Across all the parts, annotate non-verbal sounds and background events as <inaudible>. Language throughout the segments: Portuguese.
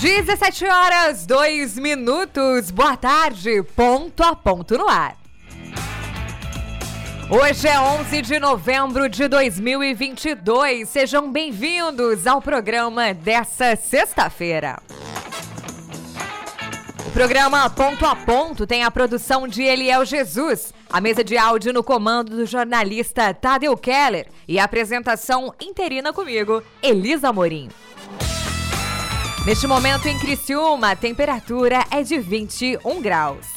17 horas, 2 minutos. Boa tarde, ponto a ponto no ar. Hoje é 11 de novembro de 2022. Sejam bem-vindos ao programa dessa sexta-feira. O programa Ponto a Ponto tem a produção de Eliel Jesus, a mesa de áudio no comando do jornalista Tadeu Keller e a apresentação interina comigo, Elisa Morim. Neste momento em Criciúma, a temperatura é de 21 graus.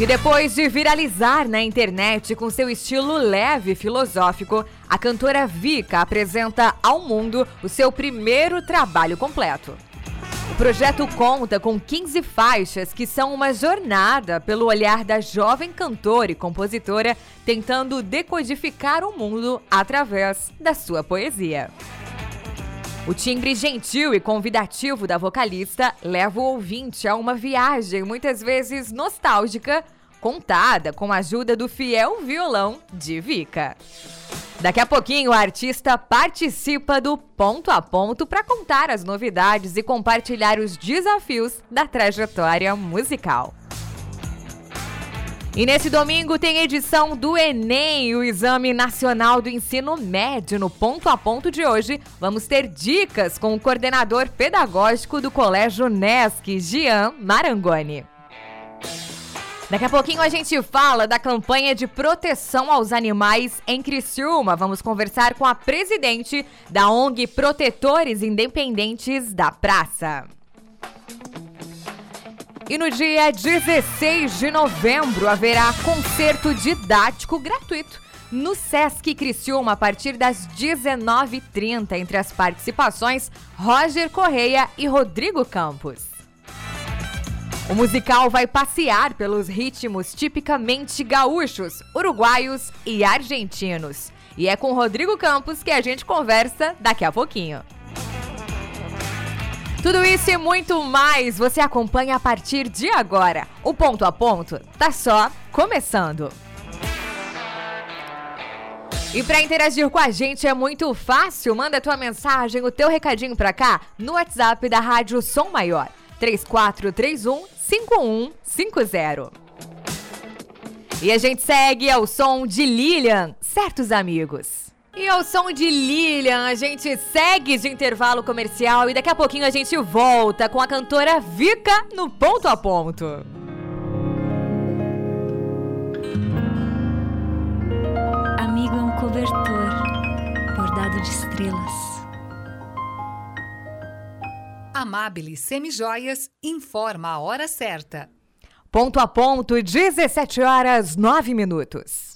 E depois de viralizar na internet com seu estilo leve e filosófico, a cantora Vika apresenta ao mundo o seu primeiro trabalho completo. O projeto conta com 15 faixas que são uma jornada pelo olhar da jovem cantora e compositora tentando decodificar o mundo através da sua poesia. O timbre gentil e convidativo da vocalista leva o ouvinte a uma viagem muitas vezes nostálgica, contada com a ajuda do fiel violão de Vika. Daqui a pouquinho, a artista participa do ponto a ponto para contar as novidades e compartilhar os desafios da trajetória musical. E nesse domingo tem edição do Enem, o Exame Nacional do Ensino Médio. No ponto a ponto de hoje, vamos ter dicas com o coordenador pedagógico do Colégio NESC, Gian Marangoni. Daqui a pouquinho a gente fala da campanha de proteção aos animais em Criciúma. Vamos conversar com a presidente da ONG Protetores Independentes da Praça. E no dia 16 de novembro haverá concerto didático gratuito no Sesc Criciúma a partir das 19h30 entre as participações Roger Correia e Rodrigo Campos. O musical vai passear pelos ritmos tipicamente gaúchos, uruguaios e argentinos. E é com Rodrigo Campos que a gente conversa daqui a pouquinho. Tudo isso e muito mais você acompanha a partir de agora. O ponto a ponto tá só começando. E para interagir com a gente é muito fácil. Manda tua mensagem, o teu recadinho para cá no WhatsApp da Rádio Som Maior 3431 5150. E a gente segue ao som de Lilian, certos amigos. E ao som de Lilian, a gente segue de intervalo comercial e daqui a pouquinho a gente volta com a cantora Vika no ponto a ponto. Amigo é um cobertor bordado de estrelas. Amabile Semijoias informa a hora certa. Ponto a ponto, 17 horas 9 minutos.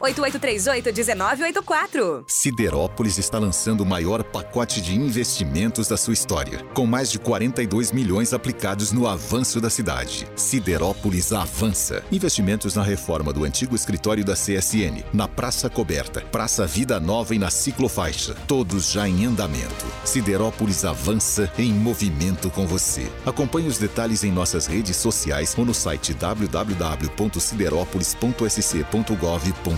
8838-1984. Siderópolis está lançando o maior pacote de investimentos da sua história, com mais de 42 milhões aplicados no avanço da cidade. Siderópolis avança. Investimentos na reforma do antigo escritório da CSN, na Praça Coberta, Praça Vida Nova e na Ciclofaixa. Todos já em andamento. Siderópolis avança em movimento com você. Acompanhe os detalhes em nossas redes sociais ou no site www.siderópolis.sc.gov.br.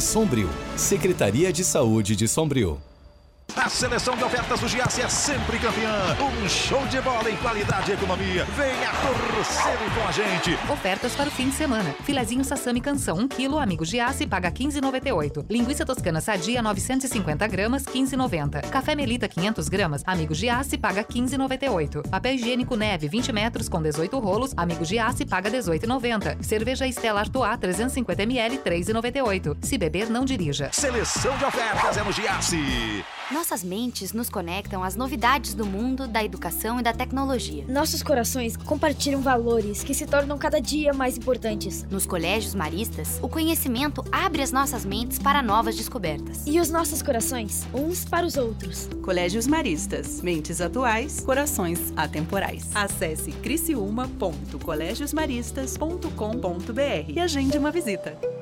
Sombrio. Secretaria de Saúde de Sombrio. A seleção de ofertas do Giasse é sempre campeã. Um show de bola em qualidade e economia. Venha torcer com a gente. Ofertas para o fim de semana. Filezinho Sassami Canção, 1 kg, amigo Giasse, paga 15,98. Linguiça toscana sadia, 950 gramas, 15,90. Café Melita, 500 gramas, amigo Giasse, paga 15,98. Papel higiênico Neve, 20 metros com 18 rolos, amigo Giasse, paga 18,90. Cerveja Estela Artois, 350 ml, 3,98. Se beber, não dirija. Seleção de ofertas é no Giasse. Nossas mentes nos conectam às novidades do mundo, da educação e da tecnologia. Nossos corações compartilham valores que se tornam cada dia mais importantes. Nos colégios maristas, o conhecimento abre as nossas mentes para novas descobertas. E os nossos corações, uns para os outros. Colégios Maristas, mentes atuais, corações atemporais. Acesse criciúma.colegiosmaristas.com.br e agende uma visita.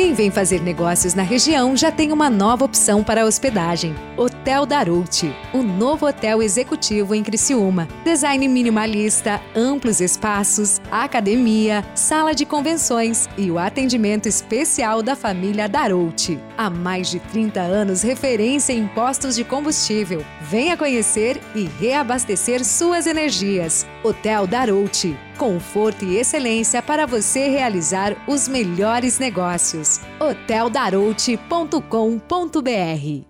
Quem vem fazer negócios na região já tem uma nova opção para hospedagem: Hotel Darouti, o novo hotel executivo em Criciúma. Design minimalista, amplos espaços, academia, sala de convenções e o atendimento especial da família Darouti. Há mais de 30 anos, referência em postos de combustível. Venha conhecer e reabastecer suas energias. Hotel Darouti conforto e excelência para você realizar os melhores negócios. hoteldarouti.com.br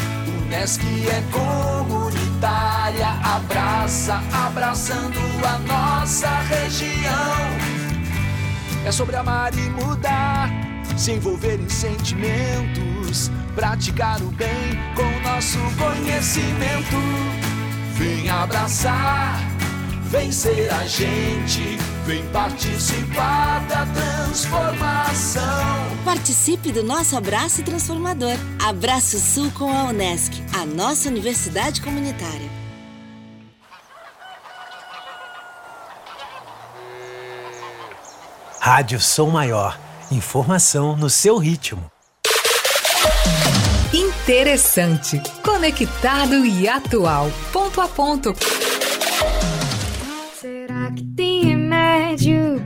Unesc é comunitária, abraça, abraçando a nossa região. É sobre amar e mudar, se envolver em sentimentos, praticar o bem com nosso conhecimento. Vem abraçar, vem ser a gente, vem participar da transformação. Participe do nosso abraço transformador. Abraço Sul com a Unesc, a nossa universidade comunitária. Rádio Som Maior. Informação no seu ritmo. Interessante, conectado e atual. Ponto a ponto.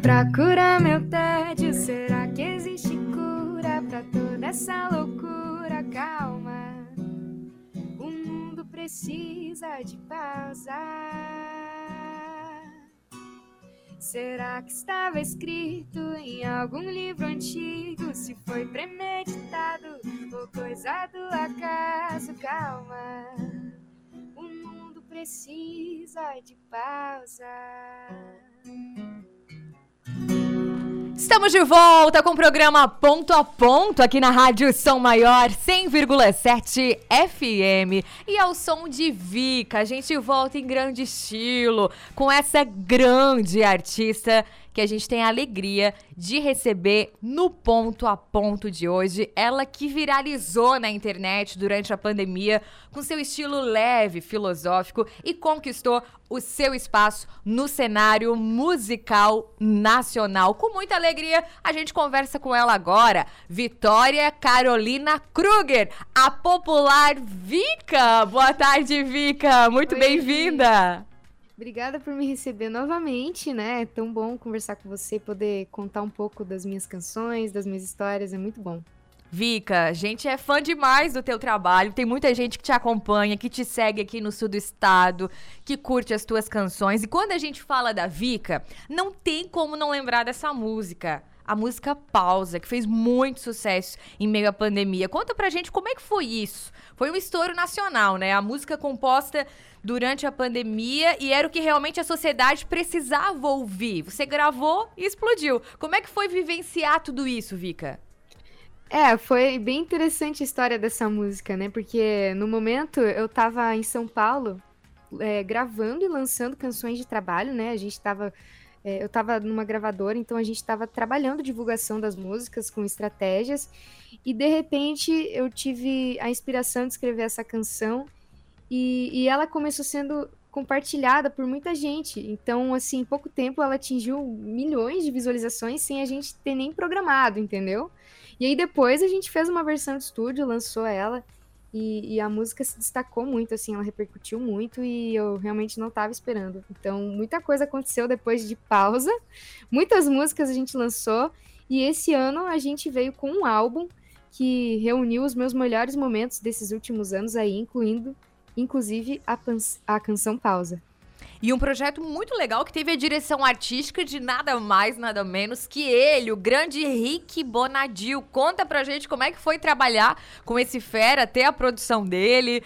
Pra curar meu tédio? Será que existe cura pra toda essa loucura? Calma, o mundo precisa de pausa. Será que estava escrito em algum livro antigo? Se foi premeditado ou coisa do acaso? Calma, o mundo precisa de pausa. Estamos de volta com o programa Ponto a Ponto aqui na Rádio São Maior 100,7 FM. E ao som de Vika, a gente volta em grande estilo com essa grande artista que a gente tem a alegria de receber no Ponto a Ponto de hoje. Ela que viralizou na internet durante a pandemia com seu estilo leve, filosófico e conquistou o seu espaço no cenário musical nacional. Com muita alegria, a gente conversa com ela agora, Vitória Carolina Kruger, a popular Vika. Boa tarde, Vika. Muito bem-vinda. Obrigada por me receber novamente, né? É tão bom conversar com você, poder contar um pouco das minhas canções, das minhas histórias, é muito bom. Vika, a gente é fã demais do teu trabalho. Tem muita gente que te acompanha, que te segue aqui no sul do estado, que curte as tuas canções. E quando a gente fala da Vika, não tem como não lembrar dessa música. A música Pausa, que fez muito sucesso em meio à pandemia. Conta pra gente como é que foi isso. Foi um estouro nacional, né? A música composta durante a pandemia e era o que realmente a sociedade precisava ouvir. Você gravou e explodiu. Como é que foi vivenciar tudo isso, Vika? É, foi bem interessante a história dessa música, né? Porque no momento eu tava em São Paulo é, gravando e lançando canções de trabalho, né? A gente tava é, eu estava numa gravadora, então a gente estava trabalhando divulgação das músicas com estratégias. E de repente eu tive a inspiração de escrever essa canção. E, e ela começou sendo compartilhada por muita gente. Então, assim, em pouco tempo ela atingiu milhões de visualizações sem a gente ter nem programado, entendeu? E aí depois a gente fez uma versão de estúdio, lançou ela. E, e, a música se destacou muito, assim, ela repercutiu muito e eu realmente não estava esperando. Então, muita coisa aconteceu depois de pausa. <laughs> Muitas músicas a gente lançou e esse ano a gente veio com um álbum que reuniu os meus melhores momentos desses últimos anos aí, incluindo, inclusive, a, a canção Pausa. E um projeto muito legal que teve a direção artística de nada mais, nada menos que ele, o grande Rick Bonadil. Conta pra gente como é que foi trabalhar com esse fera, ter a produção dele.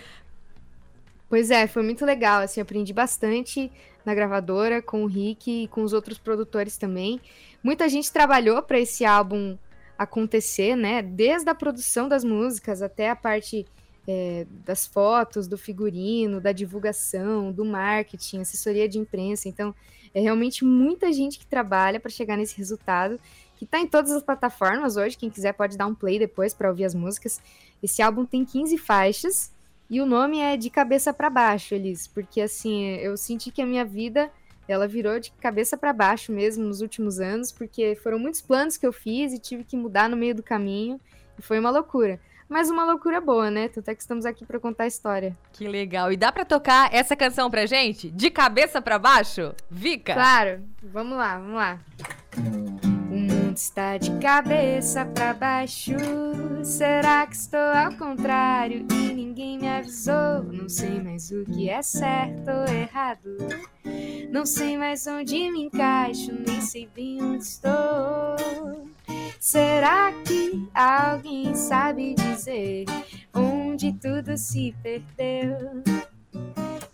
Pois é, foi muito legal, assim, aprendi bastante na gravadora com o Rick e com os outros produtores também. Muita gente trabalhou para esse álbum acontecer, né? Desde a produção das músicas até a parte é, das fotos, do figurino, da divulgação, do marketing, assessoria de imprensa. Então, é realmente muita gente que trabalha para chegar nesse resultado, que está em todas as plataformas hoje. Quem quiser pode dar um play depois para ouvir as músicas. Esse álbum tem 15 faixas e o nome é De Cabeça para Baixo, Elis, porque assim, eu senti que a minha vida ela virou de cabeça para baixo mesmo nos últimos anos, porque foram muitos planos que eu fiz e tive que mudar no meio do caminho, e foi uma loucura mas uma loucura boa, né? Tanto é que estamos aqui para contar a história. Que legal. E dá para tocar essa canção pra gente? De cabeça para baixo? Vica? Claro. Vamos lá, vamos lá. O mundo está de cabeça para baixo. Será que estou ao contrário e ninguém me avisou? Não sei mais o que é certo ou errado. Não sei mais onde me encaixo, nem sei bem onde estou. Será que alguém sabe dizer onde tudo se perdeu?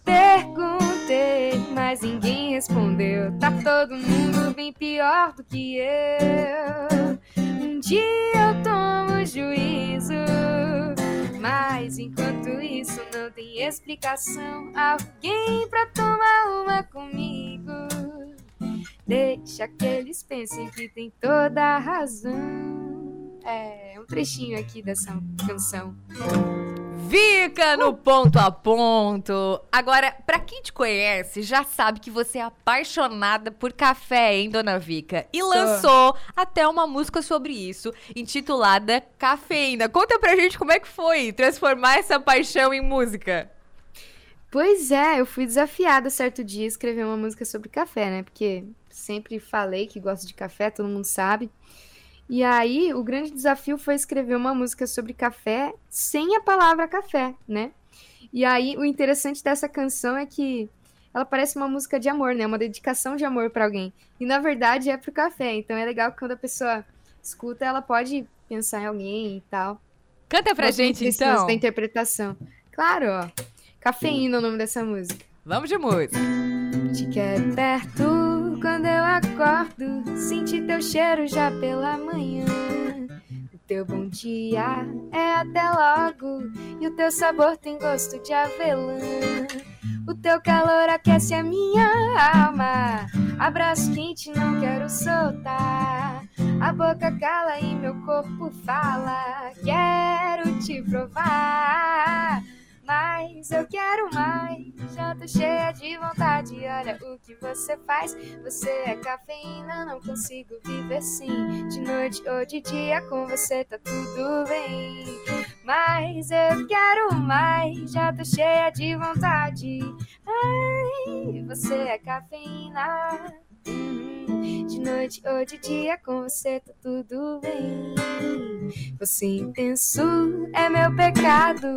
Perguntei, mas ninguém respondeu. Tá todo mundo bem pior do que eu. Um dia eu tomo juízo, mas enquanto isso não tem explicação. Alguém pra tomar uma comigo. Deixa que eles pensem que tem toda a razão. É um trechinho aqui dessa canção. Fica no ponto a ponto. Agora, para quem te conhece, já sabe que você é apaixonada por café, hein, dona Vica? E lançou até uma música sobre isso, intitulada Cafeína. Conta pra gente como é que foi transformar essa paixão em música. Pois é, eu fui desafiada certo dia a escrever uma música sobre café, né? Porque sempre falei que gosto de café, todo mundo sabe. E aí, o grande desafio foi escrever uma música sobre café sem a palavra café, né? E aí, o interessante dessa canção é que ela parece uma música de amor, né? Uma dedicação de amor para alguém. E na verdade é pro café. Então é legal que quando a pessoa escuta, ela pode pensar em alguém e tal. Canta pra Mas gente então. da interpretação. Claro, ó. Cafeína é o nome dessa música. Vamos de música. Te quero perto quando eu acordo, senti teu cheiro já pela manhã. O teu bom dia é até logo, e o teu sabor tem gosto de avelã. O teu calor aquece a minha alma. Abraço quente, não quero soltar. A boca cala e meu corpo fala. Quero te provar. Mas eu quero mais, já tô cheia de vontade. Olha o que você faz. Você é cafeína, não consigo viver sem. De noite ou de dia, com você tá tudo bem. Mas eu quero mais, já tô cheia de vontade. Ai, você é cafeína. De noite ou de dia, com você tá tudo bem. Você intenso é meu pecado,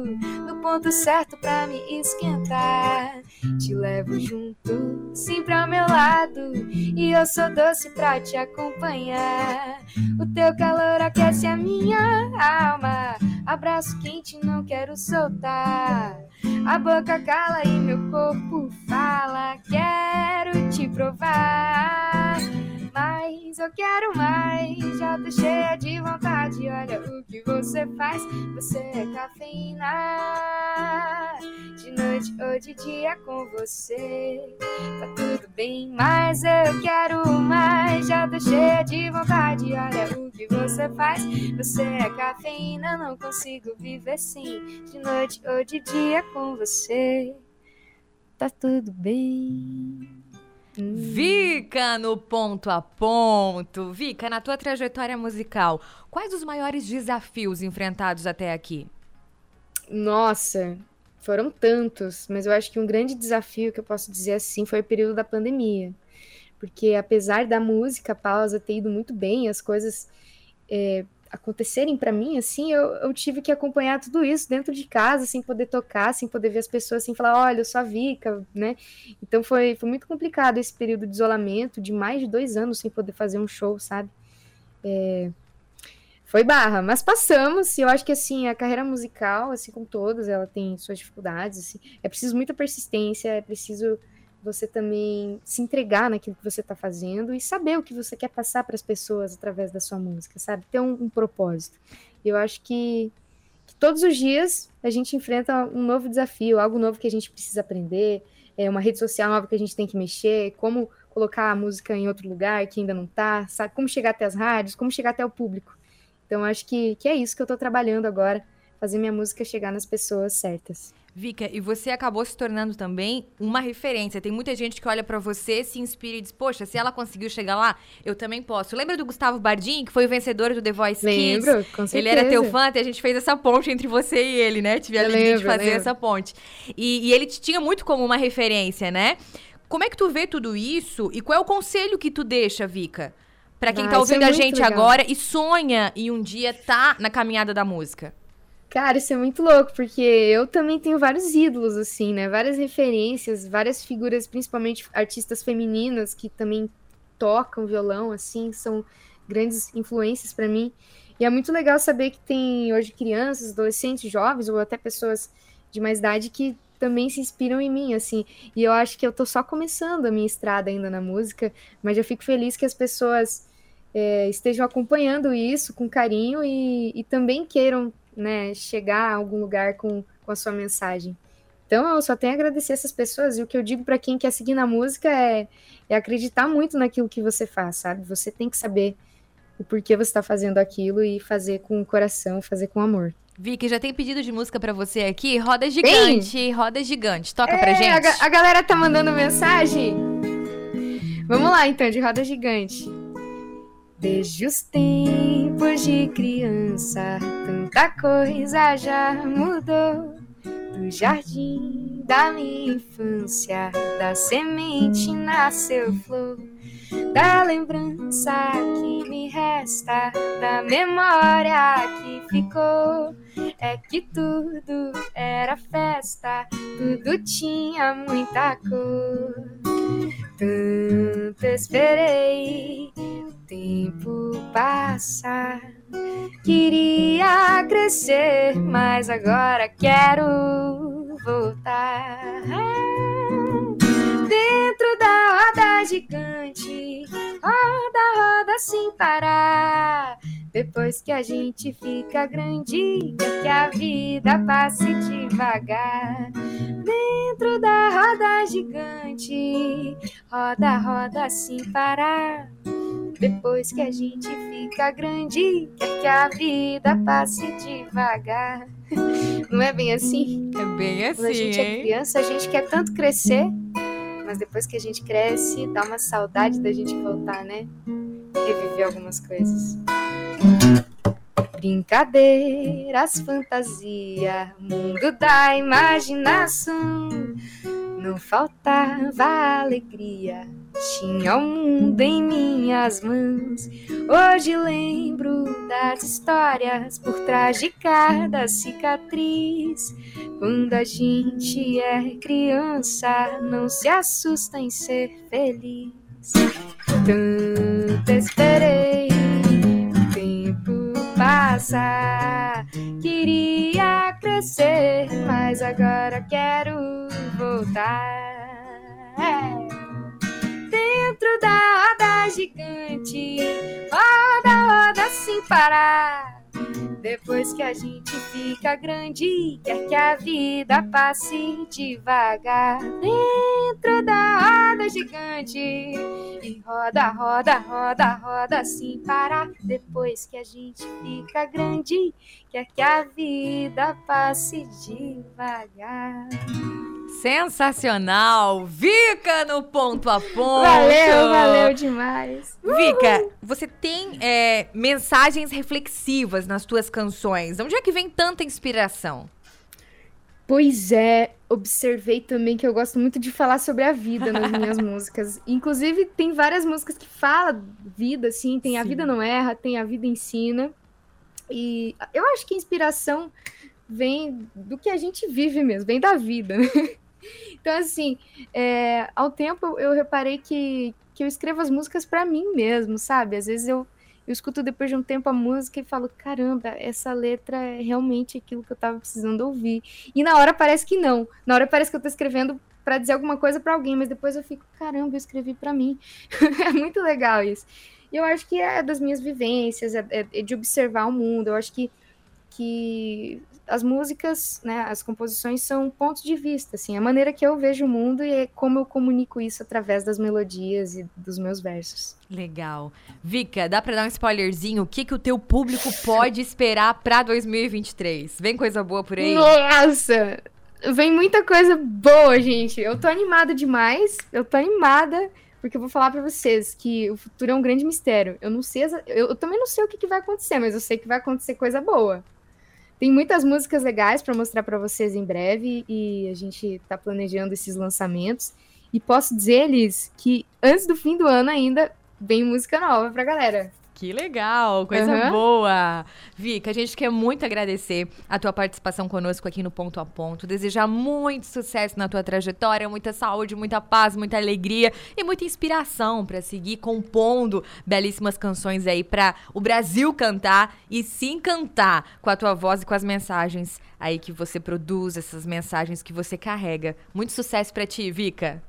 no ponto certo pra me esquentar. Te levo junto, sempre ao meu lado, e eu sou doce pra te acompanhar. O teu calor aquece a minha alma, abraço quente não quero soltar. A boca cala e meu corpo fala, quero te provar. Mas eu quero mais, já tô cheia de vontade. Olha o que você faz. Você é cafeína. De noite ou de dia com você. Tá tudo bem, mas eu quero mais. Já tô cheia de vontade. Olha o que você faz. Você é cafeína, não consigo viver sem. De noite ou de dia com você. Tá tudo bem. Vica no ponto a ponto. Vica, na tua trajetória musical, quais os maiores desafios enfrentados até aqui? Nossa, foram tantos, mas eu acho que um grande desafio que eu posso dizer assim foi o período da pandemia. Porque apesar da música, pausa ter ido muito bem, as coisas é, acontecerem para mim, assim, eu, eu, tive que acompanhar tudo isso dentro de casa, sem poder tocar, sem poder ver as pessoas, sem falar, olha, eu sou a Vika, né? Então foi, foi muito complicado esse período de isolamento, de mais de dois anos sem poder fazer um show, sabe? É, foi barra, mas passamos, e eu acho que, assim, a carreira musical, assim como todas, ela tem suas dificuldades, assim, é preciso muita persistência, é preciso você também se entregar naquilo que você está fazendo e saber o que você quer passar para as pessoas através da sua música, sabe? Ter um, um propósito. Eu acho que, que, todos os dias a gente enfrenta um novo desafio, algo novo que a gente precisa aprender, é uma rede social nova que a gente tem que mexer, como colocar a música em outro lugar que ainda não está, sabe? Como chegar até as rádios, como chegar até o público. Então, acho que, que é isso que eu estou trabalhando agora, fazer minha música chegar nas pessoas certas. Vika, e você acabou se tornando também uma referência. Tem muita gente que olha para você, se inspira e diz: Poxa, se ela conseguiu chegar lá, eu também posso. Lembra do Gustavo Bardim, que foi o vencedor do The Voice Lembro, Kids? com certeza. Ele era teu fã, e a gente fez essa ponte entre você e ele, né? Tive a alegria de fazer lembro. essa ponte. E, e ele te tinha muito como uma referência, né? Como é que tu vê tudo isso e qual é o conselho que tu deixa, Vika? Para quem ah, tá ouvindo é a gente legal. agora e sonha em um dia tá na caminhada da música. Cara, isso é muito louco, porque eu também tenho vários ídolos, assim, né? Várias referências, várias figuras, principalmente artistas femininas que também tocam violão, assim, são grandes influências para mim. E é muito legal saber que tem hoje crianças, adolescentes, jovens ou até pessoas de mais idade que também se inspiram em mim, assim. E eu acho que eu tô só começando a minha estrada ainda na música, mas eu fico feliz que as pessoas é, estejam acompanhando isso com carinho e, e também queiram né, chegar a algum lugar com, com a sua mensagem. Então eu só tenho a agradecer essas pessoas e o que eu digo para quem quer seguir na música é, é acreditar muito naquilo que você faz, sabe? Você tem que saber o porquê você está fazendo aquilo e fazer com o coração, fazer com amor. Vicky, já tem pedido de música para você aqui? Roda gigante, roda gigante. Toca é, pra gente. A, a galera tá mandando mensagem. Vamos lá então, de roda gigante. Desde os tempos de criança, tanta coisa já mudou. Do jardim da minha infância, da semente nasceu flor. Da lembrança que me resta, da memória que ficou. É que tudo era festa, tudo tinha muita cor. Tanto esperei tempo passa. Queria crescer, mas agora quero voltar. Dentro da roda gigante, roda, roda sem parar. Depois que a gente fica grande, que a vida passe devagar. Dentro da roda gigante, roda, roda sem parar. Depois que a gente fica grande, que a vida passe devagar. <laughs> Não é bem assim? É bem assim. Quando a gente hein? é criança, a gente quer tanto crescer, mas depois que a gente cresce, dá uma saudade da gente voltar, né? Reviver algumas coisas. Brincadeiras, fantasia, mundo da imaginação. Não faltava alegria, tinha o mundo em minhas mãos. Hoje lembro histórias por trás de cada cicatriz. Quando a gente é criança, não se assusta em ser feliz. Tanto esperei o tempo passar. Queria crescer, mas agora quero voltar. É. Dentro da roda gigante, roda, roda sem parar. Depois que a gente fica grande, quer que a vida passe devagar dentro da roda gigante. E roda, roda, roda, roda sem parar. Depois que a gente fica grande, quer que a vida passe devagar. Sensacional! Vika no ponto a ponto! Valeu, valeu demais! Vika, você tem é, mensagens reflexivas nas tuas canções. De onde é que vem tanta inspiração? Pois é, observei também que eu gosto muito de falar sobre a vida nas minhas <laughs> músicas. Inclusive, tem várias músicas que falam vida, assim, tem Sim. A Vida Não Erra, tem A Vida Ensina. E eu acho que a inspiração vem do que a gente vive mesmo, vem da vida. Né? Então, assim, é, ao tempo eu reparei que, que eu escrevo as músicas para mim mesmo, sabe? Às vezes eu, eu escuto depois de um tempo a música e falo, caramba, essa letra é realmente aquilo que eu tava precisando ouvir. E na hora parece que não. Na hora parece que eu tô escrevendo para dizer alguma coisa para alguém, mas depois eu fico, caramba, eu escrevi para mim. <laughs> é muito legal isso. E eu acho que é das minhas vivências, é, é de observar o mundo. Eu acho que, que as músicas, né, as composições são pontos de vista, assim, a maneira que eu vejo o mundo e como eu comunico isso através das melodias e dos meus versos. Legal. Vika, dá para dar um spoilerzinho? O que que o teu público pode esperar para 2023? Vem coisa boa por aí? Nossa! Vem muita coisa boa, gente. Eu tô animada demais. Eu tô animada porque eu vou falar para vocês que o futuro é um grande mistério. Eu não sei, eu, eu também não sei o que, que vai acontecer, mas eu sei que vai acontecer coisa boa. Tem muitas músicas legais para mostrar para vocês em breve e a gente está planejando esses lançamentos. E posso dizer-lhes que antes do fim do ano ainda vem música nova pra galera. Que legal, coisa uhum. boa. Vika, a gente quer muito agradecer a tua participação conosco aqui no Ponto a Ponto. Desejar muito sucesso na tua trajetória, muita saúde, muita paz, muita alegria e muita inspiração para seguir compondo belíssimas canções aí para o Brasil cantar e se encantar com a tua voz e com as mensagens aí que você produz, essas mensagens que você carrega. Muito sucesso para ti, Vika.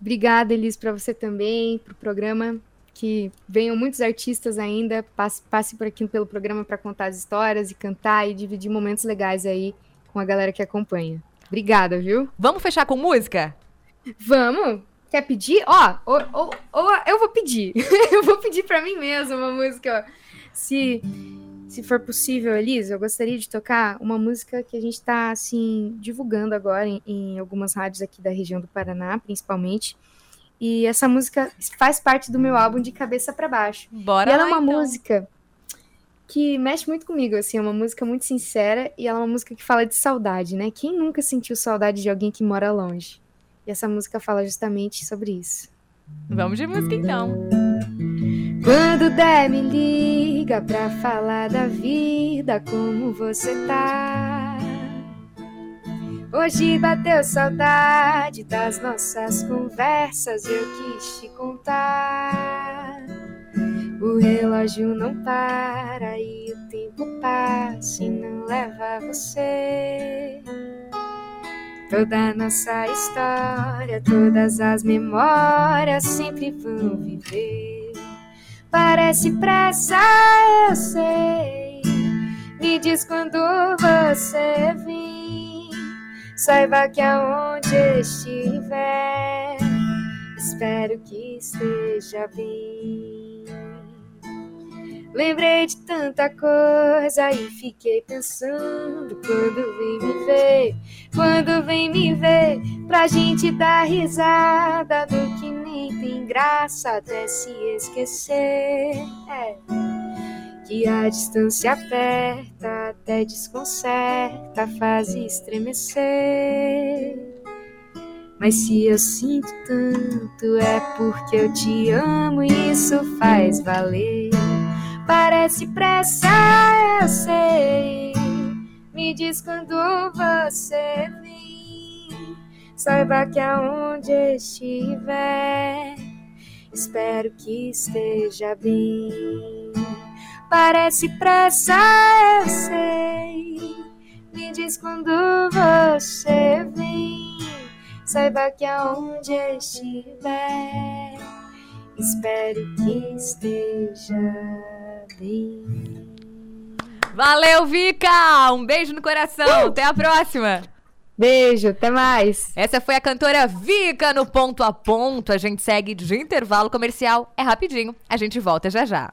Obrigada, Elis, para você também, pro programa que venham muitos artistas ainda, passe, passe por aqui pelo programa para contar as histórias e cantar e dividir momentos legais aí com a galera que acompanha. Obrigada, viu? Vamos fechar com música? Vamos! Quer pedir? Ó, ou, ou, ou eu vou pedir. <laughs> eu vou pedir para mim mesma uma música. Ó. Se, se for possível, Elisa, eu gostaria de tocar uma música que a gente está assim, divulgando agora em, em algumas rádios aqui da região do Paraná, principalmente e essa música faz parte do meu álbum de cabeça para baixo. Bora e ela lá, é uma então. música que mexe muito comigo, assim, é uma música muito sincera e ela é uma música que fala de saudade, né? Quem nunca sentiu saudade de alguém que mora longe? E essa música fala justamente sobre isso. Vamos de música então. Quando der, me liga pra falar da vida, como você tá. Hoje bateu saudade das nossas conversas, eu quis te contar. O relógio não para e o tempo passa e não leva você. Toda nossa história, todas as memórias sempre vão viver. Parece pressa, eu sei. Me diz quando você vem. Saiba que aonde estiver, espero que esteja bem. Lembrei de tanta coisa e fiquei pensando quando vem me ver, quando vem me ver, pra gente dar risada do que nem tem graça até se esquecer. É que a distância aperta, até desconcerta, faz estremecer. Mas se eu sinto tanto, é porque eu te amo e isso faz valer. Parece pressa, eu sei. Me diz quando você vem. Saiba que aonde estiver, espero que esteja bem. Parece pressa, eu sei. Me diz quando você vem. Saiba que aonde estiver, espero que esteja bem. Valeu, Vika! Um beijo no coração. Uh! Até a próxima. Beijo, até mais. Essa foi a cantora Vika no ponto a ponto. A gente segue de intervalo comercial. É rapidinho. A gente volta já já.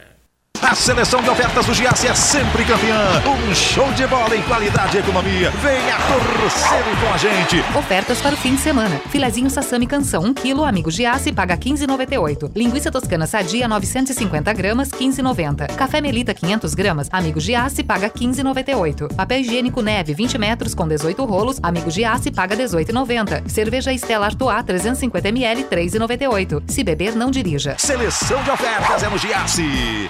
A seleção de ofertas do Giasse é sempre campeã. Um show de bola em qualidade e economia. Venha torcer com a gente. Ofertas para o fim de semana. Filezinho Sassami Canção, 1 kg, amigo Giasse, paga 15,98. Linguiça toscana sadia, 950 gramas, 15,90. Café Melita, 500 gramas, amigo Giasse, paga 15,98. Papel higiênico Neve, 20 metros, com 18 rolos, amigo Giasse, paga 18,90. Cerveja Estela Artois, 350 ml, 3,98. Se beber, não dirija. Seleção de ofertas é no Giasse.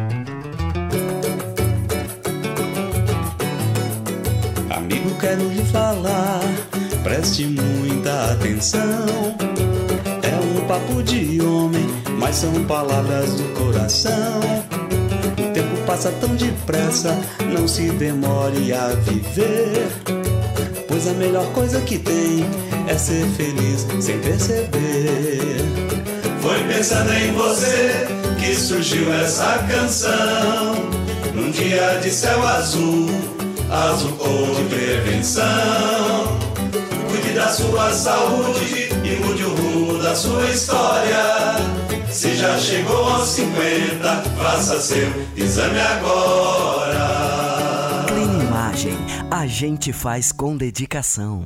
Amigo, quero lhe falar, preste muita atenção. É um papo de homem, mas são palavras do coração. O tempo passa tão depressa, não se demore a viver. Pois a melhor coisa que tem é ser feliz sem perceber. Foi pensando em você que surgiu essa canção. Num dia de céu azul azul cor de prevenção. Cuide da sua saúde e mude o rumo da sua história. Se já chegou aos 50, faça seu exame agora. Clean Imagem, a gente faz com dedicação.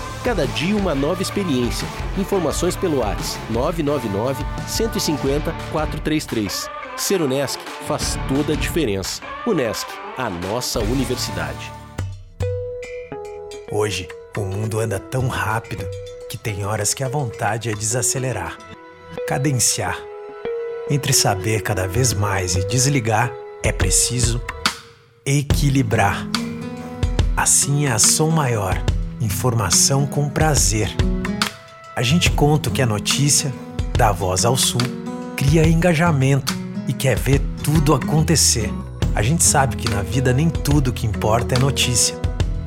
Cada dia uma nova experiência. Informações pelo WhatsApp 999 150 433. Ser Unesc faz toda a diferença. Unesc, a nossa universidade. Hoje, o mundo anda tão rápido que tem horas que a vontade é desacelerar, cadenciar. Entre saber cada vez mais e desligar, é preciso equilibrar. Assim é a Som Maior informação com prazer. A gente conta o que é notícia, dá voz ao sul, cria engajamento e quer ver tudo acontecer. A gente sabe que na vida nem tudo que importa é notícia,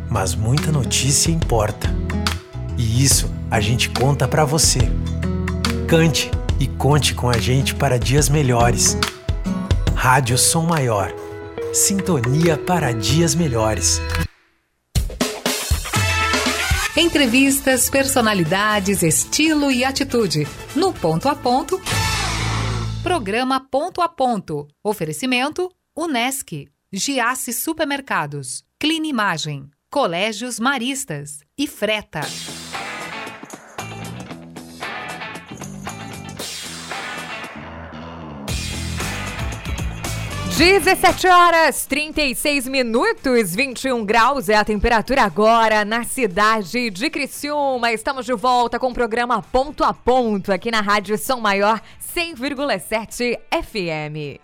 mas muita notícia importa. E isso a gente conta para você. Cante e conte com a gente para dias melhores. Rádio Som Maior. Sintonia para dias melhores. Entrevistas, personalidades, estilo e atitude. No ponto a ponto. Programa Ponto a Ponto. Oferecimento: Unesc, Giasse Supermercados, Clean Imagem, Colégios Maristas e Freta. 17 horas 36 minutos, 21 graus é a temperatura agora na cidade de Criciúma. Estamos de volta com o programa Ponto a Ponto aqui na Rádio São Maior 100,7 FM.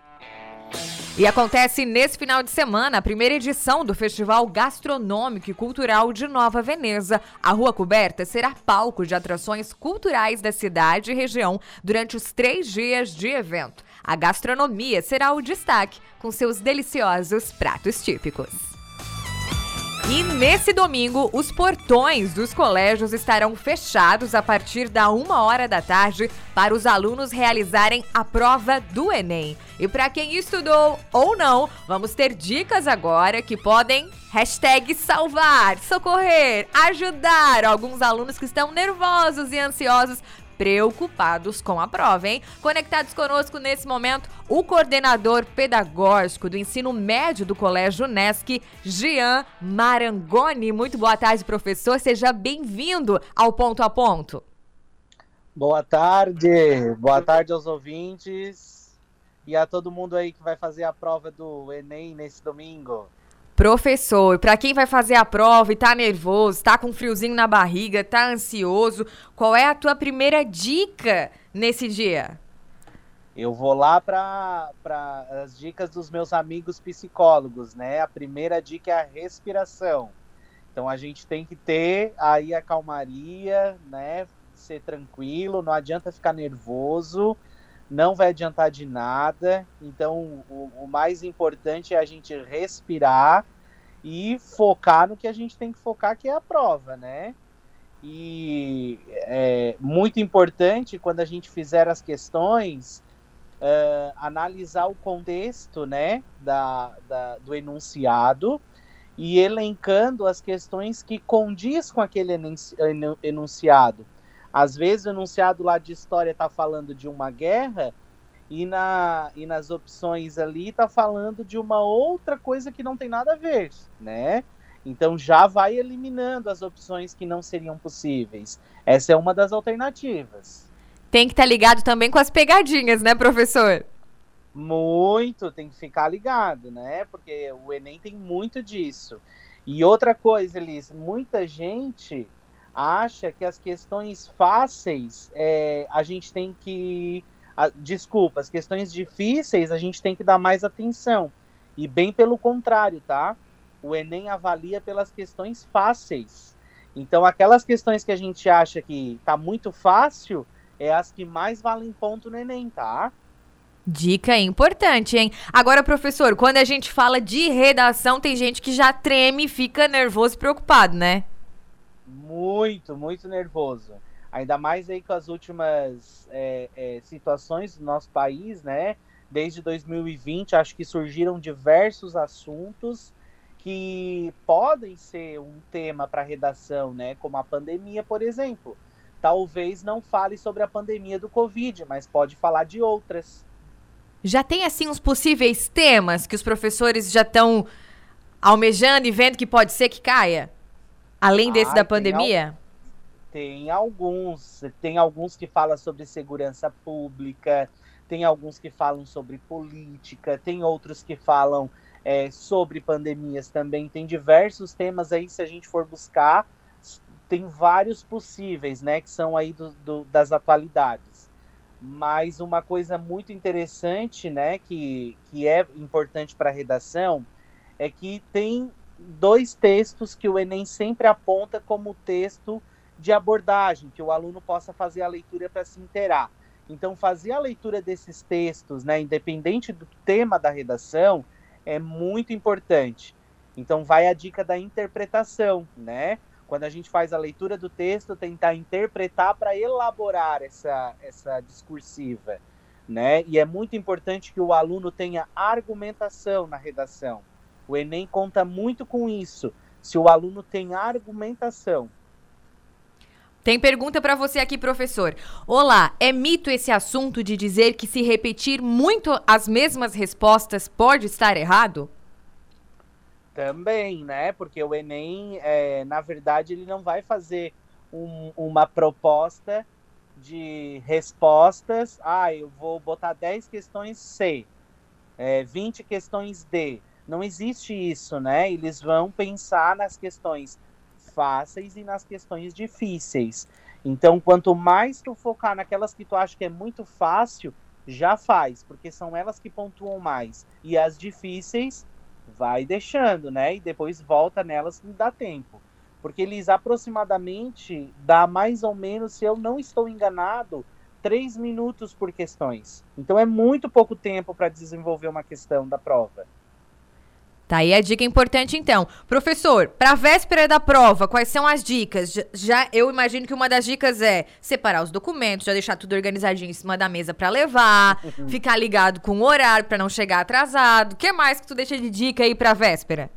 E acontece nesse final de semana a primeira edição do Festival Gastronômico e Cultural de Nova Veneza. A Rua Coberta será palco de atrações culturais da cidade e região durante os três dias de evento. A gastronomia será o destaque, com seus deliciosos pratos típicos. E nesse domingo, os portões dos colégios estarão fechados a partir da uma hora da tarde para os alunos realizarem a prova do Enem. E para quem estudou ou não, vamos ter dicas agora que podem hashtag salvar, socorrer, ajudar alguns alunos que estão nervosos e ansiosos preocupados com a prova, hein? Conectados conosco nesse momento, o coordenador pedagógico do ensino médio do Colégio Nesc, Jean Marangoni. Muito boa tarde, professor. Seja bem-vindo ao Ponto a Ponto. Boa tarde, boa tarde aos ouvintes e a todo mundo aí que vai fazer a prova do Enem nesse domingo. Professor, para quem vai fazer a prova e tá nervoso, tá com friozinho na barriga, tá ansioso, qual é a tua primeira dica nesse dia? Eu vou lá para as dicas dos meus amigos psicólogos, né? A primeira dica é a respiração. Então a gente tem que ter aí a calmaria, né? Ser tranquilo, não adianta ficar nervoso, não vai adiantar de nada. Então, o, o, mais importante é a gente respirar e focar no que a gente tem que focar, que é a prova, né? E é muito importante quando a gente fizer as questões, uh, analisar o contexto, né, da, da, do enunciado e elencando as questões que condiz com aquele enunciado. Às vezes o enunciado lá de história está falando de uma guerra e, na, e nas opções ali está falando de uma outra coisa que não tem nada a ver, né? Então já vai eliminando as opções que não seriam possíveis. Essa é uma das alternativas. Tem que estar tá ligado também com as pegadinhas, né, professor? Muito, tem que ficar ligado, né? Porque o Enem tem muito disso. E outra coisa, Elis, muita gente acha que as questões fáceis é, a gente tem que. A, desculpa, as questões difíceis a gente tem que dar mais atenção. E bem pelo contrário, tá? O Enem avalia pelas questões fáceis. Então, aquelas questões que a gente acha que tá muito fácil é as que mais valem ponto no Enem, tá? Dica importante, hein? Agora, professor, quando a gente fala de redação, tem gente que já treme e fica nervoso e preocupado, né? Muito, muito nervoso. Ainda mais aí com as últimas é, é, situações do nosso país, né? Desde 2020, acho que surgiram diversos assuntos que podem ser um tema para redação, né? Como a pandemia, por exemplo. Talvez não fale sobre a pandemia do Covid, mas pode falar de outras. Já tem assim uns possíveis temas que os professores já estão almejando e vendo que pode ser que caia? Além desse da pandemia? Tem, tem alguns. Tem alguns que falam sobre segurança pública, tem alguns que falam sobre política, tem outros que falam é, sobre pandemias também. Tem diversos temas aí, se a gente for buscar, tem vários possíveis, né? Que são aí do, do, das atualidades. Mas uma coisa muito interessante, né? Que, que é importante para a redação é que tem dois textos que o Enem sempre aponta como texto de abordagem, que o aluno possa fazer a leitura para se inteirar. Então, fazer a leitura desses textos, né, independente do tema da redação, é muito importante. Então, vai a dica da interpretação, né? Quando a gente faz a leitura do texto, tentar interpretar para elaborar essa, essa discursiva, né? E é muito importante que o aluno tenha argumentação na redação. O Enem conta muito com isso. Se o aluno tem argumentação, tem pergunta para você aqui, professor. Olá, é mito esse assunto de dizer que se repetir muito as mesmas respostas pode estar errado? Também, né? Porque o Enem, é, na verdade, ele não vai fazer um, uma proposta de respostas. Ah, eu vou botar 10 questões C, é, 20 questões D. Não existe isso, né? Eles vão pensar nas questões fáceis e nas questões difíceis. Então, quanto mais tu focar naquelas que tu acha que é muito fácil, já faz, porque são elas que pontuam mais. E as difíceis, vai deixando, né? E depois volta nelas que dá tempo. Porque eles aproximadamente dá mais ou menos, se eu não estou enganado, três minutos por questões. Então é muito pouco tempo para desenvolver uma questão da prova. Tá aí a dica importante então. Professor, para véspera da prova, quais são as dicas? Já eu imagino que uma das dicas é separar os documentos, já deixar tudo organizadinho em cima da mesa para levar, <laughs> ficar ligado com o horário para não chegar atrasado. O que mais que tu deixa de dica aí para véspera?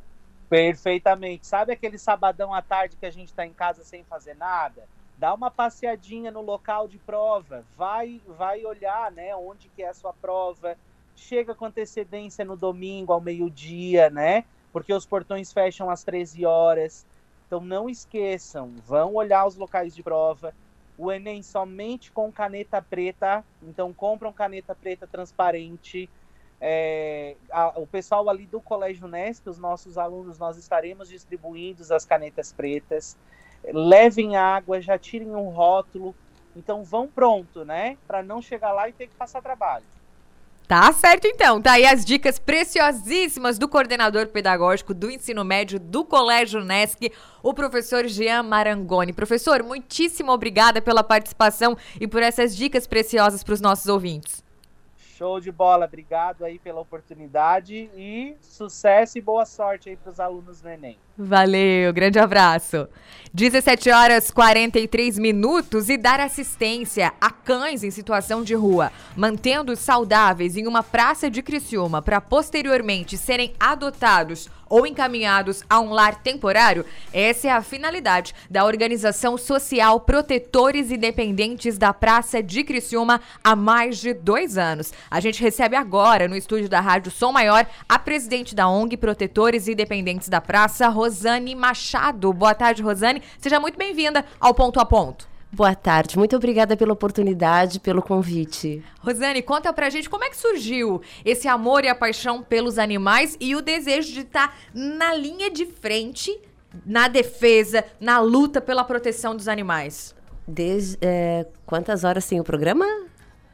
Perfeitamente. Sabe aquele sabadão à tarde que a gente está em casa sem fazer nada? Dá uma passeadinha no local de prova, vai vai olhar, né, onde que é a sua prova chega com antecedência no domingo ao meio-dia, né? Porque os portões fecham às 13 horas. Então não esqueçam, vão olhar os locais de prova. O Enem somente com caneta preta, então compram caneta preta transparente. É, a, o pessoal ali do Colégio Nesc, os nossos alunos, nós estaremos distribuindo as canetas pretas. Levem água, já tirem um rótulo. Então vão pronto, né? Para não chegar lá e ter que passar trabalho. Tá certo então, tá aí as dicas preciosíssimas do coordenador pedagógico do ensino médio do Colégio Nesc, o professor Jean Marangoni. Professor, muitíssimo obrigada pela participação e por essas dicas preciosas para os nossos ouvintes. Show de bola, obrigado aí pela oportunidade e sucesso e boa sorte aí para os alunos do Enem. Valeu, grande abraço. 17 horas 43 minutos e dar assistência a cães em situação de rua, mantendo-os saudáveis em uma praça de Criciúma para posteriormente serem adotados ou encaminhados a um lar temporário, essa é a finalidade da organização social Protetores Independentes da Praça de Criciúma há mais de dois anos. A gente recebe agora no estúdio da Rádio Som Maior a presidente da ONG Protetores Independentes da Praça, Rosane Machado. Boa tarde, Rosane. Seja muito bem-vinda ao Ponto a Ponto. Boa tarde, muito obrigada pela oportunidade, pelo convite. Rosane, conta pra gente como é que surgiu esse amor e a paixão pelos animais e o desejo de estar tá na linha de frente, na defesa, na luta pela proteção dos animais. Desde é, quantas horas tem o programa?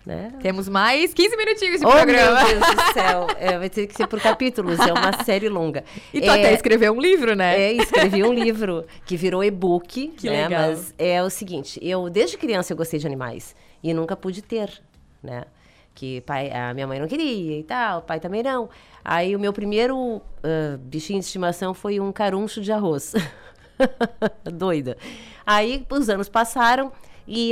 Né? Temos mais 15 minutinhos de oh, programa. Meu Deus do céu. É, vai ter que ser por capítulos, é uma série longa. <laughs> E tu é, até escreveu um livro, né? É, escrevi um livro que virou e-book. <laughs> Que né? legal. Mas é o seguinte, eu desde criança eu gostei de animais e nunca pude ter, né? Que pai, a minha mãe não queria e tal, o pai também não. Aí o meu primeiro uh, bichinho de estimação foi um caruncho de arroz. <laughs> Doida. Aí os anos passaram e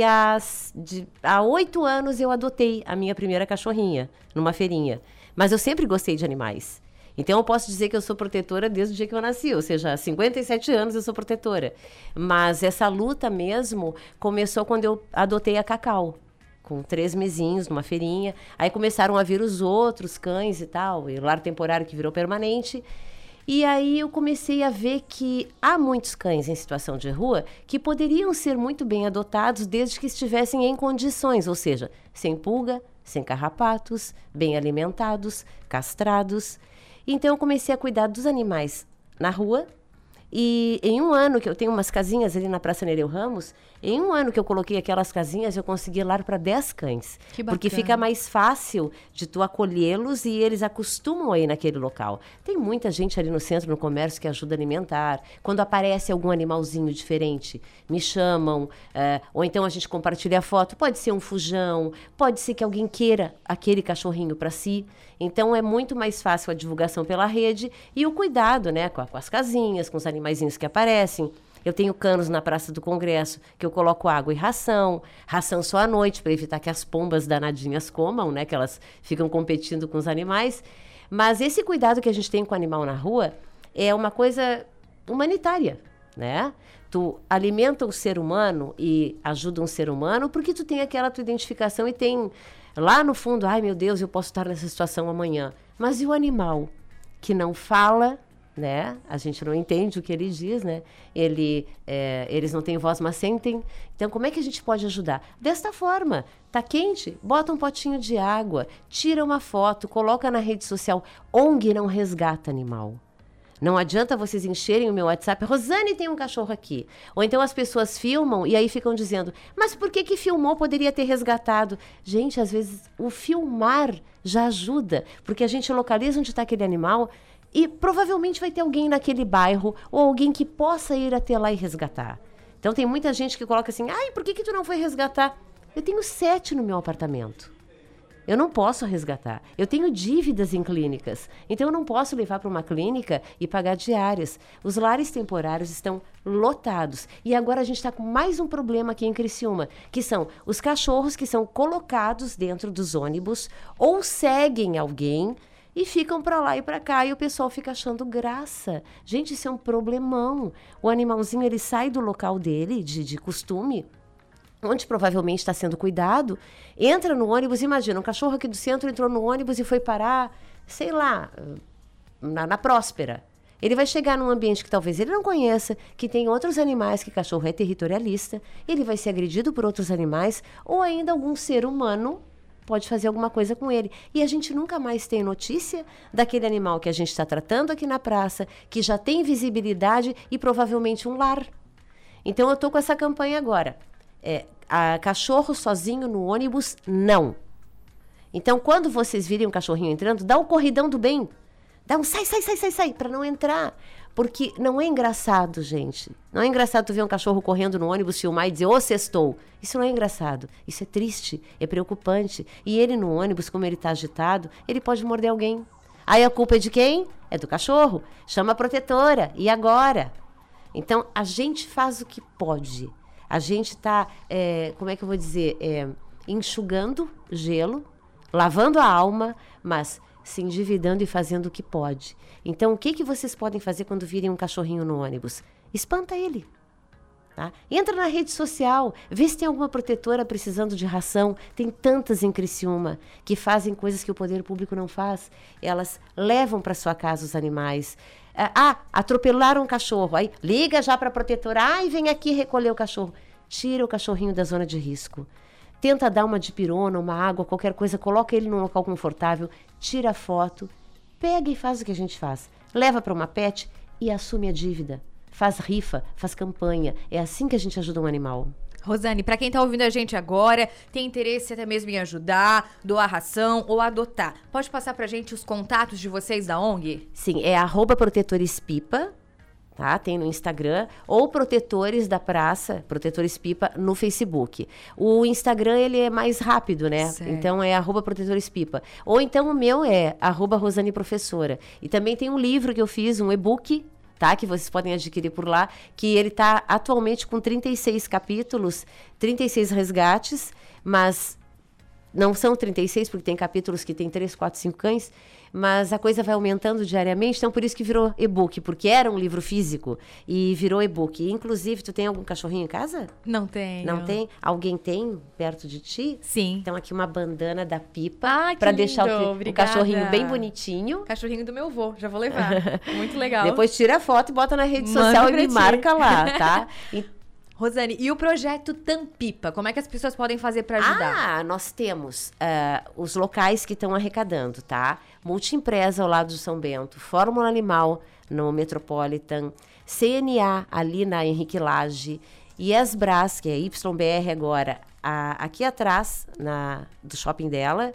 de, há oito anos eu adotei a minha primeira cachorrinha numa feirinha. Mas eu sempre gostei de animais. Então eu posso dizer que eu sou protetora desde o dia que eu nasci, ou seja, há 57 anos eu sou protetora. Mas essa luta mesmo começou quando eu adotei a Cacau, com três mesinhos numa feirinha. Aí começaram a vir os outros cães e tal, e lar temporário que virou permanente. E aí eu comecei a ver que há muitos cães em situação de rua que poderiam ser muito bem adotados desde que estivessem em condições, ou seja, sem pulga, sem carrapatos, bem alimentados, castrados. Então eu comecei a cuidar dos animais na rua E em um ano que eu tenho umas casinhas ali na Praça Nereu Ramos, em um ano que eu coloquei aquelas casinhas, eu consegui lar para 10 cães. Que porque fica mais fácil de tu acolhê-los e eles acostumam aí naquele local. Tem muita gente ali no centro, no comércio, que ajuda a alimentar. Quando aparece algum animalzinho diferente, me chamam. eh, ou então a gente compartilha a foto. Pode ser um fujão, pode ser que alguém queira aquele cachorrinho para si. Então é muito mais fácil a divulgação pela rede e o cuidado, né, com, a- com as casinhas, com os animaizinhos que aparecem. Eu tenho canos na Praça do Congresso que eu coloco água e ração, ração só à noite para evitar que as pombas danadinhas comam, né, que elas ficam competindo com os animais. Mas esse cuidado que a gente tem com o animal na rua é uma coisa humanitária, né? Tu alimenta o ser humano e ajuda um ser humano porque tu tem aquela tua identificação e tem lá no fundo, ai meu Deus, eu posso estar nessa situação amanhã. Mas e o animal que não fala, né? A gente não entende o que ele diz, né? Ele, é, eles não têm voz, mas sentem. Então, como é que a gente pode ajudar? Desta forma, tá quente? Bota um potinho de água, tira uma foto, coloca na rede social. ONG não resgata animal. Não adianta vocês encherem o meu WhatsApp. Rosane tem um cachorro aqui. Ou então as pessoas filmam e aí ficam dizendo: Mas por que que filmou? Poderia ter resgatado. Gente, às vezes o filmar já ajuda, porque a gente localiza onde está aquele animal e provavelmente vai ter alguém naquele bairro ou alguém que possa ir até lá e resgatar. Então tem muita gente que coloca assim: Ai, por que que tu não foi resgatar? Eu tenho sete no meu apartamento. Eu não posso resgatar. Eu tenho dívidas em clínicas. Então eu não posso levar para uma clínica e pagar diárias. Os lares temporários estão lotados. E agora a gente está com mais um problema aqui em Criciúma, que são os cachorros que são colocados dentro dos ônibus ou seguem alguém e ficam para lá e para cá e o pessoal fica achando graça. Gente, isso é um problemão. O animalzinho ele sai do local dele de, de costume onde provavelmente está sendo cuidado, entra no ônibus, imagina, um cachorro aqui do centro entrou no ônibus e foi parar, sei lá, na, na Próspera. Ele vai chegar num ambiente que talvez ele não conheça, que tem outros animais, que cachorro é territorialista, ele vai ser agredido por outros animais, ou ainda algum ser humano pode fazer alguma coisa com ele. E a gente nunca mais tem notícia daquele animal que a gente está tratando aqui na praça, que já tem visibilidade e provavelmente um lar. Então eu estou com essa campanha agora. É, a cachorro sozinho no ônibus, não. Então, quando vocês virem um cachorrinho entrando, dá um corridão do bem. Dá um sai, sai, sai, sai, sai, para não entrar. Porque não é engraçado, gente. Não é engraçado tu ver um cachorro correndo no ônibus, filmar e dizer, ô, sextou. Isso não é engraçado. Isso é triste, é preocupante. E ele no ônibus, como ele tá agitado, ele pode morder alguém. Aí a culpa é de quem? É do cachorro. Chama a protetora. E agora? Então, a gente faz o que pode. A gente está, como é que eu vou dizer, é, enxugando gelo, lavando a alma, mas se endividando e fazendo o que pode. Então, o que, que vocês podem fazer quando virem um cachorrinho no ônibus? Espanta ele. Tá? Entra na rede social, vê se tem alguma protetora precisando de ração. Tem tantas em Criciúma que fazem coisas que o poder público não faz. Elas levam para sua casa os animais. Ah, atropelaram um cachorro. Aí liga já para a protetora. Ai, vem aqui recolher o cachorro. Tira o cachorrinho da zona de risco. Tenta dar uma dipirona, uma água, qualquer coisa, coloca ele num local confortável, tira a foto, pega e faz o que a gente faz. Leva para uma pet e assume a dívida. Faz rifa, faz campanha. É assim que a gente ajuda um animal. Rosane, para quem tá ouvindo a gente agora, tem interesse até mesmo em ajudar, doar ração ou adotar, pode passar pra gente os contatos de vocês da ONG? Sim, é arroba tá? Tem no Instagram, ou Protetores da Praça, Protetores Pipa, no Facebook. O Instagram, ele é mais rápido, né? Certo. Então, é arroba Protetores Pipa. Ou então, o meu é arroba Rosane Professora. E também tem um livro que eu fiz, um e-book, tá? Que vocês podem adquirir por lá, que ele tá atualmente com 36 capítulos, 36 resgates, mas não são 36, porque tem capítulos que tem 3, 4, 5 cães, mas a coisa vai aumentando diariamente, então por isso que virou e-book, porque era um livro físico e virou e-book. Inclusive, tu tem algum cachorrinho em casa? Não tem. Não tem? Alguém tem perto de ti? Sim. Então aqui uma bandana da pipa Ah, para deixar o, o cachorrinho bem bonitinho. Cachorrinho do meu vô, já vou levar. <laughs> Muito legal. Depois tira a foto e bota na rede social e me marca lá, tá? E- <laughs> Rosane, e o projeto Tampipa? Como é que as pessoas podem fazer para ajudar? Ah, nós temos ah, os locais que estão arrecadando, tá? Multiempresa ao lado do São Bento, Fórmula Animal no Metropolitan, CNA ali na Henrique Lage, Brás, que é YBR agora, a, aqui atrás na, do shopping dela.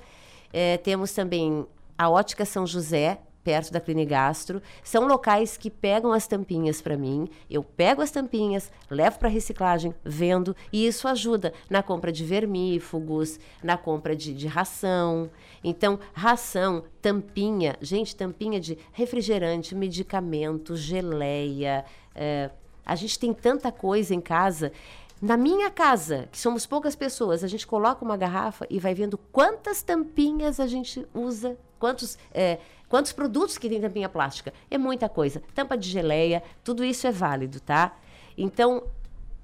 É, temos também a Ótica São José, perto da Gastro. São locais que pegam as tampinhas para mim, eu pego as tampinhas, levo para reciclagem, vendo, e isso ajuda na compra de vermífugos, na compra de, de ração. Então, ração, tampinha, gente, tampinha de refrigerante, medicamento, geleia. É, a gente tem tanta coisa em casa. Na minha casa, que somos poucas pessoas, a gente coloca uma garrafa e vai vendo quantas tampinhas a gente usa, quantos, é, quantos produtos que tem tampinha plástica. É muita coisa. Tampa de geleia, tudo isso é válido, tá? Então,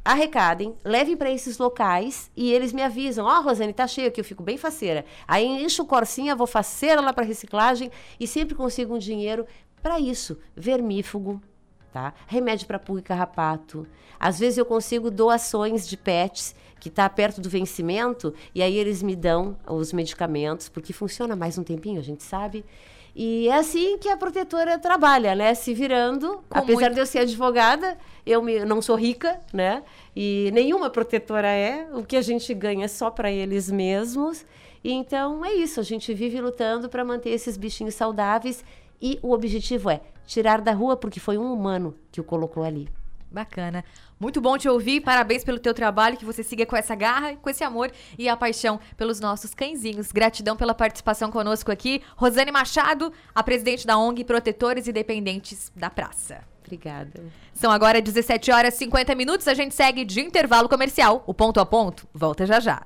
arrecadem, levem para esses locais e eles me avisam: Ó, oh, Rosane, tá cheio aqui, eu fico bem faceira. Aí encho o corsinha, vou faceira lá para reciclagem e sempre consigo um dinheiro para isso. Vermífugo, tá? Remédio para pulga e carrapato. Às vezes eu consigo doações de pets que está perto do vencimento e aí eles me dão os medicamentos, porque funciona mais um tempinho, a gente sabe. E é assim que a protetora trabalha, né? Se virando. Com apesar muito... de eu ser advogada, eu me, não sou rica, né? E nenhuma protetora é. O que a gente ganha é só para eles mesmos. E então é isso, a gente vive lutando para manter esses bichinhos saudáveis e o objetivo é tirar da rua porque foi um humano que o colocou ali. Bacana. Muito bom te ouvir. Parabéns pelo teu trabalho, que você siga com essa garra, com esse amor e a paixão pelos nossos cãezinhos. Gratidão pela participação conosco aqui. Rosane Machado, a presidente da ONG Protetores e Dependentes da Praça. Obrigada. São agora 17 horas e 50 minutos. A gente segue de intervalo comercial. O ponto a ponto volta já já.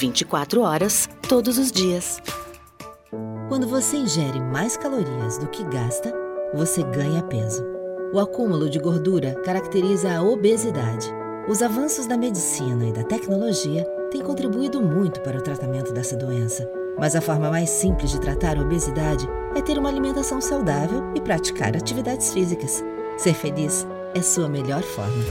24 horas, todos os dias. Quando você ingere mais calorias do que gasta, você ganha peso. O acúmulo de gordura caracteriza a obesidade. Os avanços da medicina e da tecnologia têm contribuído muito para o tratamento dessa doença. Mas a forma mais simples de tratar a obesidade é ter uma alimentação saudável e praticar atividades físicas. Ser feliz é sua melhor forma.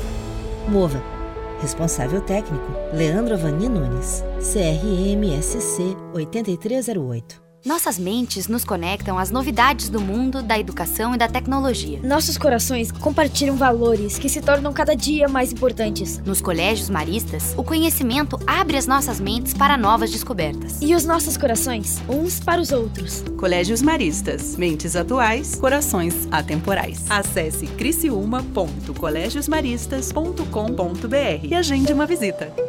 Mova Responsável técnico: Leandro Avani Nunes. CRMSC 8308. Nossas mentes nos conectam às novidades do mundo da educação e da tecnologia. Nossos corações compartilham valores que se tornam cada dia mais importantes. Nos colégios maristas, o conhecimento abre as nossas mentes para novas descobertas. E os nossos corações, uns para os outros. Colégios Maristas, mentes atuais, corações atemporais. Acesse criciúma.colegiosmaristas.com.br e agende uma visita.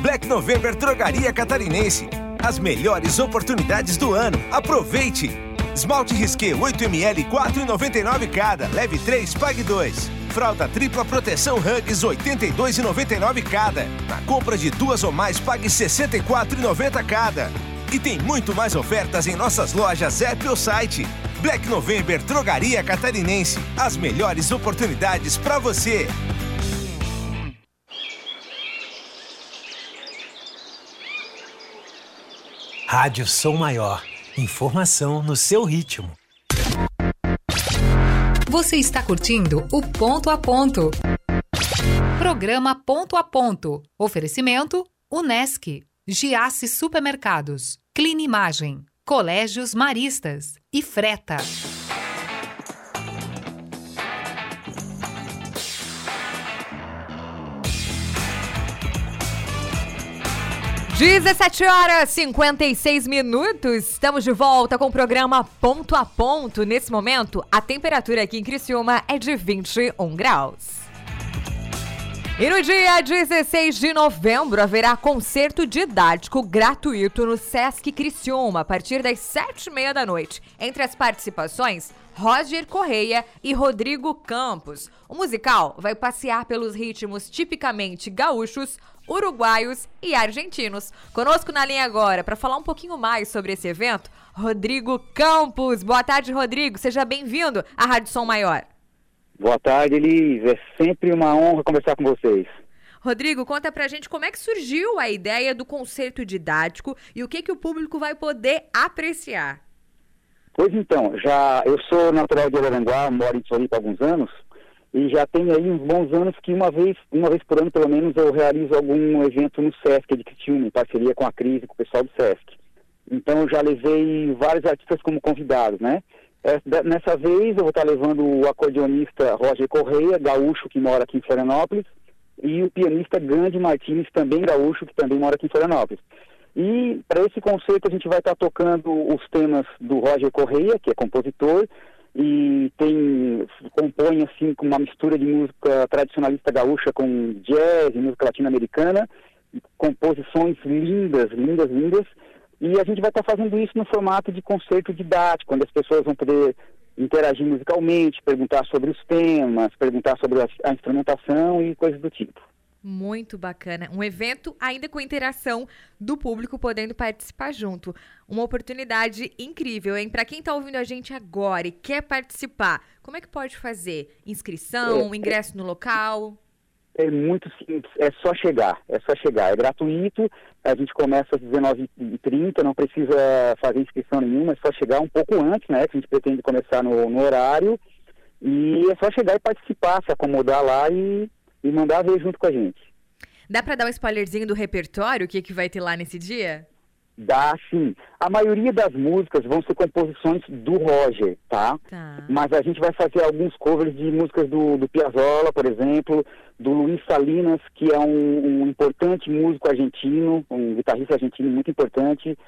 Black November Drogaria Catarinense. As melhores oportunidades do ano. Aproveite! Esmalte Risqué 8ml 4,99 cada. Leve 3, pague 2. Fralda tripla proteção Hugs 82,99 cada. Na compra de duas ou mais, pague 64,90 cada. E tem muito mais ofertas em nossas lojas app ou site. Black November Drogaria Catarinense. As melhores oportunidades para você. Rádio Som Maior. Informação no seu ritmo. Você está curtindo o Ponto a Ponto. Programa Ponto a Ponto. Oferecimento: Unesc, Giasse Supermercados, Clean Imagem, Colégios Maristas e Freta. 17 horas 56 minutos. Estamos de volta com o programa Ponto a Ponto. Nesse momento, a temperatura aqui em Criciúma é de 21 graus. E no dia 16 de novembro haverá concerto didático gratuito no Sesc Criciúma a partir das sete e meia da noite. Entre as participações, Roger Correia e Rodrigo Campos. O musical vai passear pelos ritmos tipicamente gaúchos, uruguaios e argentinos. Conosco na linha agora para falar um pouquinho mais sobre esse evento, Rodrigo Campos. Boa tarde, Rodrigo. Seja bem-vindo à Rádio Som Maior. Boa tarde, Elis. É sempre uma honra conversar com vocês. Rodrigo, conta pra gente como é que surgiu a ideia do concerto didático e o que, que o público vai poder apreciar. Pois então, já eu sou natural de Araranguá, moro em Floripa há alguns anos e já tem aí uns bons anos que uma vez, uma vez por ano pelo menos eu realizo algum evento no Sesc de Criciúma, em parceria com a Crise, com o pessoal do Sesc. Então eu já levei vários artistas como convidados, né? É, nessa vez eu vou estar levando o acordeonista Roger Correia, gaúcho que mora aqui em Florianópolis, e o pianista Gandhi Martins, também gaúcho, que também mora aqui em Florianópolis. E para esse concerto a gente vai estar tá tocando os temas do Roger Correia, que é compositor, e tem compõe assim com uma mistura de música tradicionalista gaúcha com jazz e música latino-americana, composições lindas, lindas, lindas. E a gente vai estar tá fazendo isso no formato de concerto didático, onde as pessoas vão poder interagir musicalmente, perguntar sobre os temas, perguntar sobre a, a instrumentação e coisas do tipo. Muito bacana. Um evento ainda com interação do público podendo participar junto. Uma oportunidade incrível, hein? Para quem está ouvindo a gente agora e quer participar, como é que pode fazer? Inscrição, é, ingresso no local? É muito simples, é só chegar, é só chegar. É gratuito, a gente começa às 19h30, não precisa fazer inscrição nenhuma, é só chegar um pouco antes, né? Que a gente pretende começar no, no horário. E é só chegar e participar, se acomodar lá e e mandar ver junto com a gente. Dá para dar um spoilerzinho do repertório, o que, que vai ter lá nesse dia? Dá, sim. A maioria das músicas vão ser composições do Roger, tá? tá. Mas a gente vai fazer alguns covers de músicas do, do Piazzolla, por exemplo, do Luiz Salinas, que é um, um importante músico argentino, um guitarrista argentino muito importante.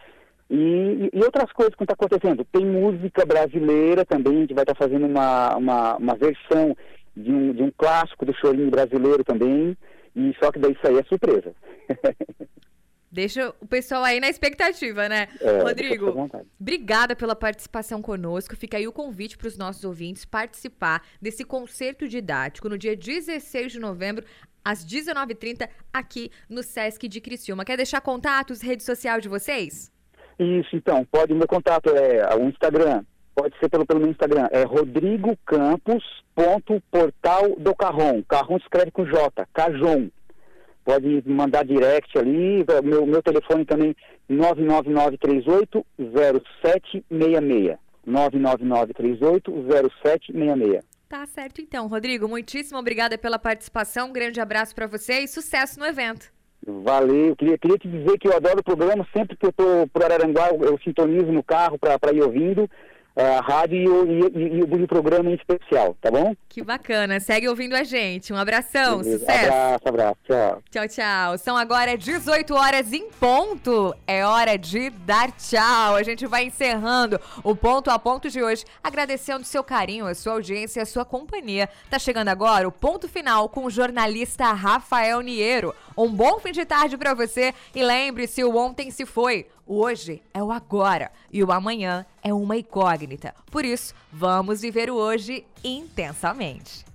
E, e, outras coisas que está acontecendo. Tem música brasileira também, a gente vai estar tá fazendo uma, uma, uma versão de um, de um clássico do chorinho brasileiro também, e só que daí isso aí é surpresa. <laughs> Deixa o pessoal aí na expectativa, né? É, Rodrigo, obrigada pela participação conosco. Fica aí o convite para os nossos ouvintes participar desse concerto didático no dia 16 de novembro, às 19h30, aqui no Sesc de Criciúma. Quer deixar contatos, rede social de vocês? Isso, então, pode, meu contato é o Instagram, pode ser pelo, pelo meu Instagram, é rodrigocampos.portal do Carrom escreve com J, Cajon. Pode mandar direct ali, meu, meu telefone também, 999380766, 999380766. Tá certo então, Rodrigo. Muitíssimo obrigada pela participação. Um grande abraço para você e sucesso no evento. Valeu, queria, queria te dizer que eu adoro o programa, sempre que eu estou por Araranguá, eu, eu sintonizo no carro para ir ouvindo é, a rádio e, o- e, e, o programa em especial, tá bom? Que bacana. Segue ouvindo a gente. Um abração, Beleza. sucesso. Abraço, abraço, tchau. Tchau, tchau. São agora 18 horas em ponto. É hora de dar tchau. A gente vai encerrando o ponto a ponto de hoje, agradecendo o seu carinho, a sua audiência e a sua companhia. Tá chegando agora o ponto final com o jornalista Rafael Niero. Um bom fim de tarde pra você e lembre-se, o ontem se foi. Hoje é o agora e o amanhã é uma incógnita. Por isso, vamos viver o hoje intensamente.